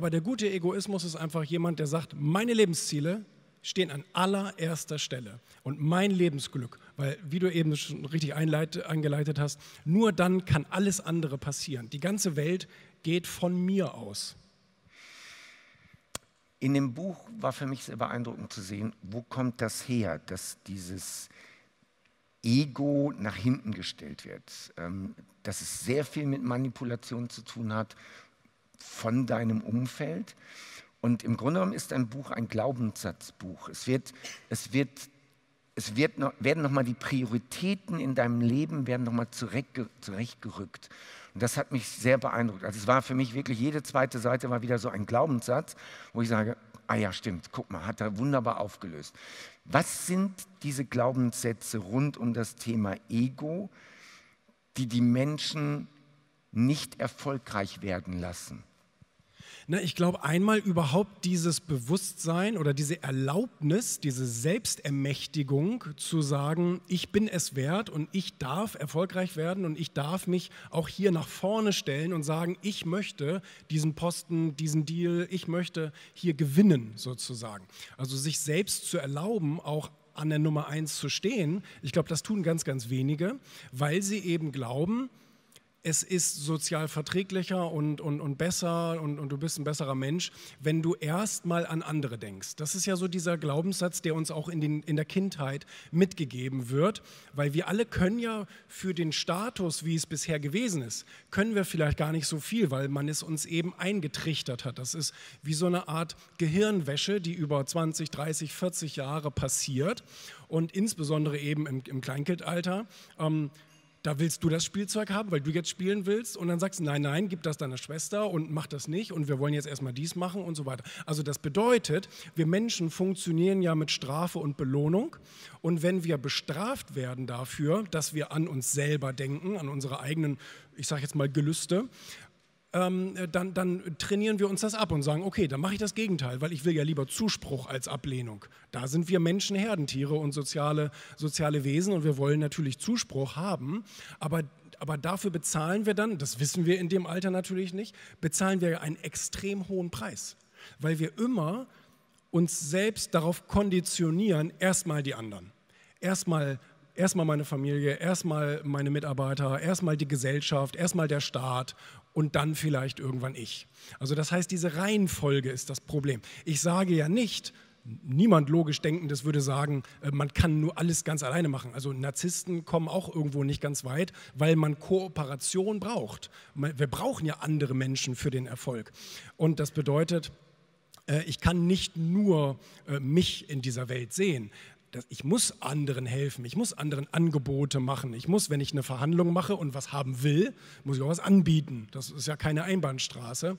Aber der gute Egoismus ist einfach jemand, der sagt, meine Lebensziele stehen an allererster Stelle und mein Lebensglück, weil, wie du eben schon richtig eingeleitet hast, nur dann kann alles andere passieren. Die ganze Welt geht von mir aus. In dem Buch war für mich sehr beeindruckend zu sehen, wo kommt das her, dass dieses Ego nach hinten gestellt wird, ähm, dass es sehr viel mit Manipulation zu tun hat von deinem Umfeld. Und im Grunde genommen ist ein Buch ein Glaubenssatzbuch. Es, wird, es, wird, es wird noch, werden nochmal die Prioritäten in deinem Leben werden nochmal zurechtgerückt. Und das hat mich sehr beeindruckt. Also es war für mich wirklich, jede zweite Seite war wieder so ein Glaubenssatz, wo ich sage, ah ja, stimmt, guck mal, hat er wunderbar aufgelöst. Was sind diese Glaubenssätze rund um das Thema Ego, die die Menschen nicht erfolgreich werden lassen? Na, ich glaube, einmal überhaupt dieses Bewusstsein oder diese Erlaubnis, diese Selbstermächtigung zu sagen, ich bin es wert und ich darf erfolgreich werden und ich darf mich auch hier nach vorne stellen und sagen, ich möchte diesen Posten, diesen Deal, ich möchte hier gewinnen sozusagen. Also sich selbst zu erlauben, auch an der Nummer eins zu stehen, ich glaube, das tun ganz, ganz wenige, weil sie eben glauben, es ist sozial verträglicher und, und, und besser und, und du bist ein besserer Mensch, wenn du erstmal an andere denkst. Das ist ja so dieser Glaubenssatz, der uns auch in, den, in der Kindheit mitgegeben wird, weil wir alle können ja für den Status, wie es bisher gewesen ist, können wir vielleicht gar nicht so viel, weil man es uns eben eingetrichtert hat. Das ist wie so eine Art Gehirnwäsche, die über 20, 30, 40 Jahre passiert und insbesondere eben im, im Kleinkindalter. Ähm, da willst du das Spielzeug haben, weil du jetzt spielen willst und dann sagst du, nein, nein, gib das deiner Schwester und mach das nicht und wir wollen jetzt erstmal dies machen und so weiter. Also das bedeutet, wir Menschen funktionieren ja mit Strafe und Belohnung und wenn wir bestraft werden dafür, dass wir an uns selber denken, an unsere eigenen, ich sage jetzt mal Gelüste, ähm, dann, dann, trainieren wir uns das ab und sagen, okay, dann mache ich das Gegenteil, weil ich will ja lieber Zuspruch als Ablehnung. Da sind wir Menschen Herdentiere und soziale, soziale Wesen und wir wollen natürlich Zuspruch haben, aber, aber dafür bezahlen wir dann, das wissen wir in dem Alter natürlich nicht, bezahlen wir einen extrem hohen Preis, weil wir immer uns selbst darauf konditionieren, erstmal die anderen. Erstmal erstmal meine Familie, erstmal meine Mitarbeiter, erstmal die Gesellschaft, erstmal der Staat und dann vielleicht irgendwann ich. Also das heißt, diese Reihenfolge ist das Problem. Ich sage ja nicht, niemand logisch denkendes würde sagen, äh, man kann nur alles ganz alleine machen. Also Narzissten kommen auch irgendwo nicht ganz weit, weil man Kooperation braucht. Wir brauchen ja andere Menschen für den Erfolg. Und das bedeutet, äh, ich kann nicht nur äh, mich in dieser Welt sehen ich muss anderen helfen, ich muss anderen Angebote machen. Ich muss, wenn ich eine Verhandlung mache und was haben will, muss ich auch was anbieten. Das ist ja keine Einbahnstraße.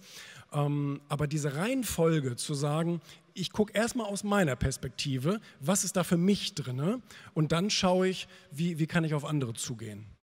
Ähm, aber diese Reihenfolge zu sagen, ich gucke erstmal aus meiner Perspektive, was ist da für mich drin und dann schaue ich, wie, wie kann ich auf andere zugehen.